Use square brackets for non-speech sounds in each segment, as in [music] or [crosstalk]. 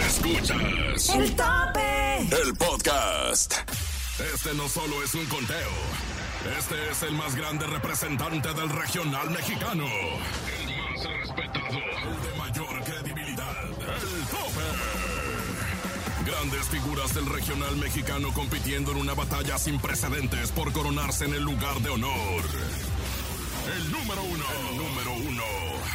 Escuchas El tope. el podcast. Este no solo es un conteo. Este es el más grande representante del regional mexicano. El más respetado. El de mayor credibilidad. El tope. Grandes figuras del regional mexicano compitiendo en una batalla sin precedentes por coronarse en el lugar de honor. El número uno. El número uno.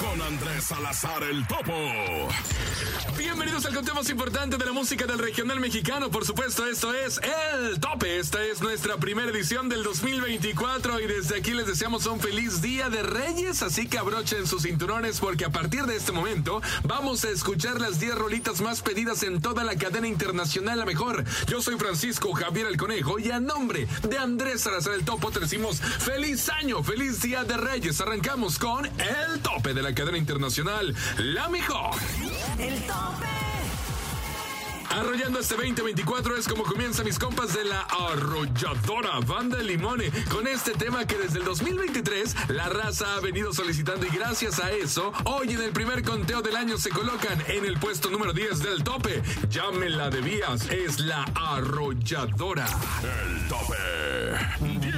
Con Andrés Salazar el Topo. Bienvenidos al conteo más importante de la música del regional mexicano. Por supuesto, esto es El Tope. Esta es nuestra primera edición del 2024 y desde aquí les deseamos un feliz día de Reyes. Así que abrochen sus cinturones porque a partir de este momento vamos a escuchar las 10 rolitas más pedidas en toda la cadena internacional. La mejor. Yo soy Francisco Javier el Conejo y a nombre de Andrés Salazar el Topo te decimos feliz año, feliz día de Reyes. Arrancamos con El Tope de la cadena internacional. La mejor. El tope. Arrollando este 2024 es como comienza mis compas de la arrolladora banda Limone con este tema que desde el 2023 la raza ha venido solicitando y gracias a eso hoy en el primer conteo del año se colocan en el puesto número 10 del tope. Ya me la debías, es la arrolladora. El tope.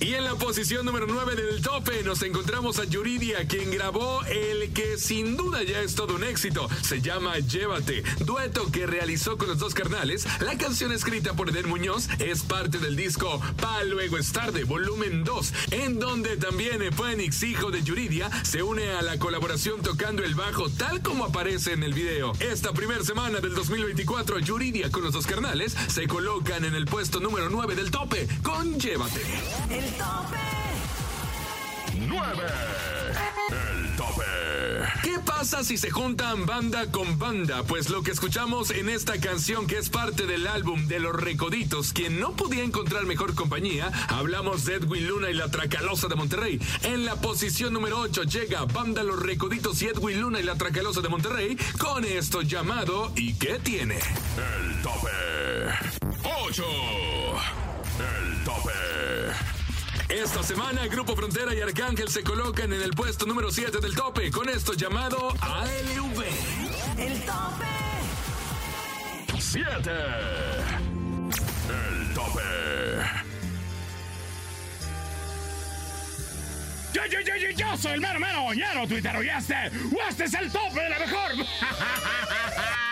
Y en la posición número 9 del tope nos encontramos a Yuridia, quien grabó el que sin duda ya es todo un éxito. Se llama Llévate, dueto que realizó con los dos carnales. La canción escrita por Eden Muñoz es parte del disco Pa Luego es Tarde, volumen 2, en donde también Phoenix, hijo de Yuridia, se une a la colaboración tocando el bajo tal como aparece en el video. Esta primera semana del 2024, Yuridia con los dos carnales se colocan en el puesto número 9 del tope con Llévate. Tope. 9. El tope. ¿Qué pasa si se juntan banda con banda? Pues lo que escuchamos en esta canción que es parte del álbum de Los Recoditos, quien no podía encontrar mejor compañía, hablamos de Edwin Luna y la Tracalosa de Monterrey. En la posición número 8 llega Banda Los Recoditos y Edwin Luna y la Tracalosa de Monterrey con esto llamado ¿Y qué tiene? El tope. 8. El tope. Esta semana Grupo Frontera y Arcángel se colocan en el puesto número 7 del tope con esto llamado ALV. El tope. 7. El tope. Yo, yo, yo, yo, yo soy el mero mero, ñero, tuitero, y este, este es el tope de la mejor. [laughs]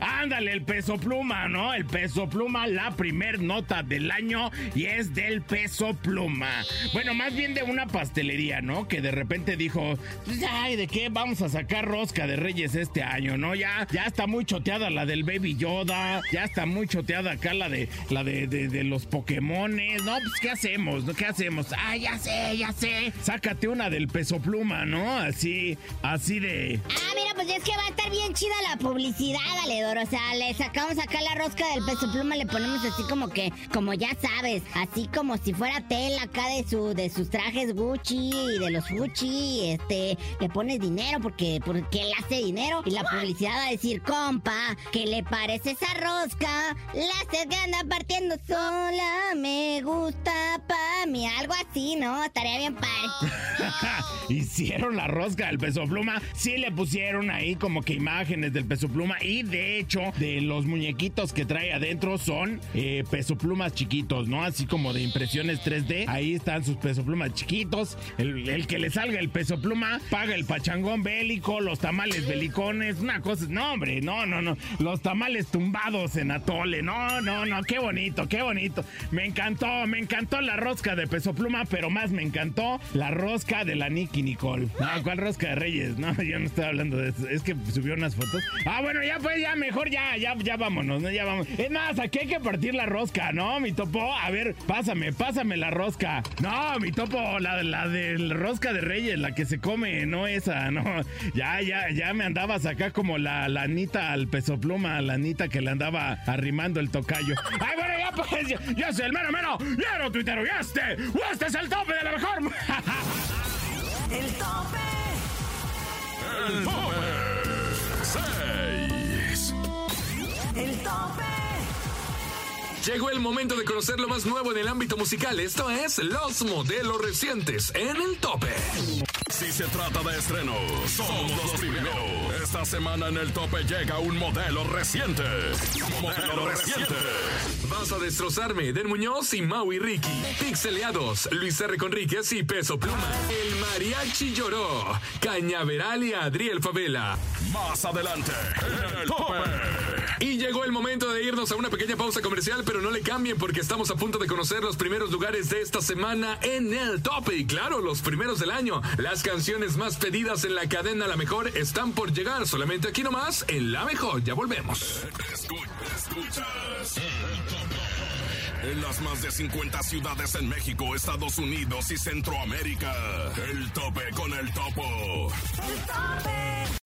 Ándale, el peso pluma, ¿no? El peso pluma, la primer nota del año y es del peso pluma. Bueno, más bien de una pastelería, ¿no? Que de repente dijo, pues, ay, ¿de qué vamos a sacar rosca de Reyes este año, no? Ya, ya está muy choteada la del Baby Yoda, ya está muy choteada acá la de, la de, de, los Pokémones, ¿no? Pues, ¿qué hacemos? ¿Qué hacemos? Ah, ya sé, ya sé. Sácate una del peso pluma, ¿no? Así, así de... Ah, mira, pues es que va a estar bien chida la publicidad, valedor. O sea, le sacamos acá la rosca del peso pluma, le ponemos así como que, como ya sabes, así como si fuera tela acá de su, de sus trajes Gucci y de los Gucci, este, le pones dinero porque, porque él hace dinero y la publicidad va a decir, compa, ¿qué le parece esa rosca? La haces que partiendo sola, me gusta pa' algo así, ¿no? Estaría bien padre. [laughs] Hicieron la rosca del peso pluma. Sí le pusieron ahí como que imágenes del peso pluma. Y de hecho, de los muñequitos que trae adentro son eh, peso plumas chiquitos, ¿no? Así como de impresiones 3D. Ahí están sus peso plumas chiquitos. El, el que le salga el peso pluma paga el pachangón bélico, los tamales belicones. Una cosa. No, hombre, no, no, no. Los tamales tumbados en atole. No, no, no. Qué bonito, qué bonito. Me encantó, me encantó la rosca de peso pluma, pero más me encantó la rosca de la Nicky Nicole. No, ¿cuál rosca de Reyes? No, [laughs] yo no estoy hablando de eso. Es que subió unas fotos. Ah, bueno, ya pues, ya mejor, ya, ya, ya vámonos, ¿no? Ya vamos. Es más, aquí hay que partir la rosca, ¿no? Mi topo, a ver, pásame, pásame la rosca. No, mi topo, la, la de la rosca de Reyes, la que se come, no esa, no. Ya, ya, ya me andabas acá como la, la Anita al peso pluma, la Anita que le andaba arrimando el tocayo. Ay, bueno, ya pues, yo, yo soy el mero mero, mero tuitero, y este, ¡Este es el tope de la mejor! [laughs] ¡El tope! ¡El tope! ¡Seis! ¡El tope! Llegó el momento de conocer lo más nuevo en el ámbito musical. Esto es los modelos recientes en el tope. Si se trata de estrenos, somos los primeros. Esta semana en el tope llega un modelo reciente. Modelo reciente. Vas a destrozarme, Den Muñoz y Maui Ricky. Pixeleados, Luis R. Conríquez y Peso Pluma. El mariachi lloró. Cañaveral y Adriel Favela. Más adelante, en el tope. Y llegó el momento de irnos a una pequeña pausa comercial, pero no le cambien porque estamos a punto de conocer los primeros lugares de esta semana en el tope. Y claro, los primeros del año. Las canciones más pedidas en la cadena La Mejor están por llegar solamente aquí nomás en La Mejor. Ya volvemos. Escu- escuchas. En las más de 50 ciudades en México, Estados Unidos y Centroamérica. El tope con el topo. El tope.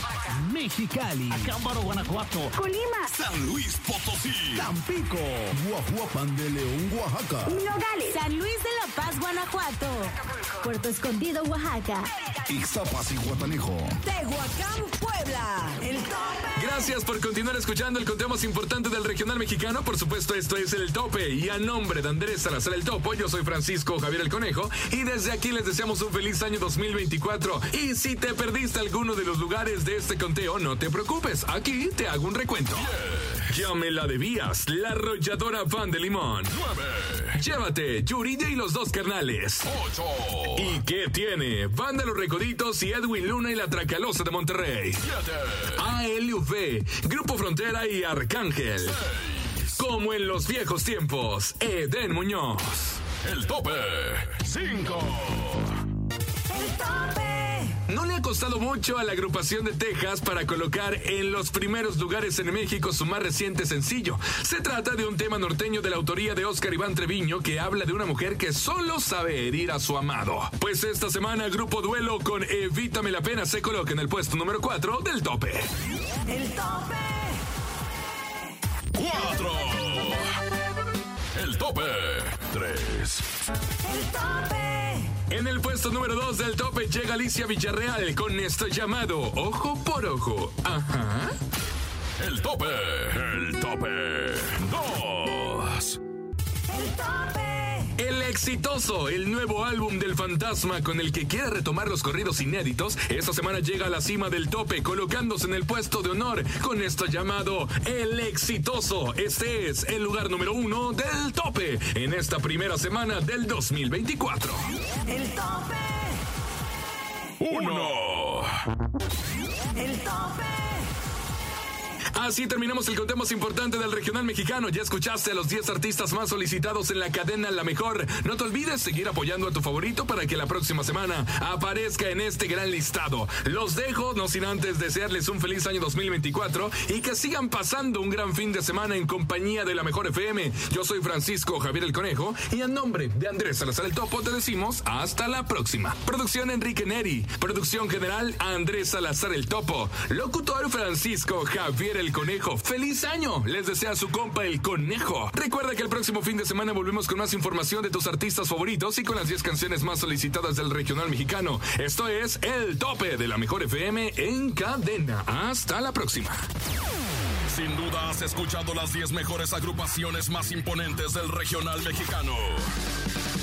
Mexicali. Acámbaro, Guanajuato. Colima. San Luis Potosí. Tampico. Guajuapan de León, Oaxaca. Nogales. San Luis de la Paz, Guanajuato. Puerto Escondido, Oaxaca. Ixtapas y Guatanejo. Tehuacán, Puebla. El tope. Gracias por continuar escuchando el conteo más importante del regional mexicano. Por supuesto, esto es el tope. Y a nombre de Andrés Salazar el Topo, yo soy Francisco Javier el Conejo. Y desde aquí les deseamos un feliz año 2024. Y si te perdiste alguno de los lugares de este conteo, no te preocupes. Aquí te hago un recuento. Ya me la debías, la arrolladora fan de limón. 9. Llévate, Yuridia y los dos carnales. 8. ¿Y qué tiene? Van de los Recoditos y Edwin Luna y la Tracalosa de Monterrey. 7. ALUV, Grupo Frontera y Arcángel. Como en los viejos tiempos, Eden Muñoz. El tope. 5. Costado mucho a la agrupación de Texas para colocar en los primeros lugares en México su más reciente sencillo. Se trata de un tema norteño de la autoría de Oscar Iván Treviño que habla de una mujer que solo sabe herir a su amado. Pues esta semana Grupo Duelo con Evítame la pena se coloca en el puesto número 4 del tope. El tope. 4. El tope. 3. El tope. En el puesto número 2 del tope llega Alicia Villarreal con esto llamado Ojo por Ojo. Ajá. El tope. El tope. 2. Exitoso, el nuevo álbum del fantasma con el que quiere retomar los corridos inéditos, esta semana llega a la cima del tope colocándose en el puesto de honor con esto llamado El exitoso. Este es el lugar número uno del tope en esta primera semana del 2024. El tope. 1. El tope. Así terminamos el conteo más importante del regional mexicano. Ya escuchaste a los 10 artistas más solicitados en la cadena La Mejor. No te olvides seguir apoyando a tu favorito para que la próxima semana aparezca en este gran listado. Los dejo, no sin antes desearles un feliz año 2024 y que sigan pasando un gran fin de semana en compañía de La Mejor FM. Yo soy Francisco Javier el Conejo y en nombre de Andrés Salazar el Topo te decimos hasta la próxima. Producción Enrique Neri. Producción general Andrés Salazar el Topo. Locutor Francisco Javier Conejo. ¡Feliz año! Les desea su compa el Conejo. Recuerda que el próximo fin de semana volvemos con más información de tus artistas favoritos y con las 10 canciones más solicitadas del regional mexicano. Esto es El Tope de la Mejor FM en cadena. Hasta la próxima. Sin duda has escuchado las 10 mejores agrupaciones más imponentes del regional mexicano.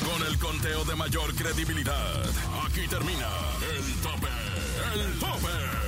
Con el conteo de mayor credibilidad. Aquí termina el tope. El tope.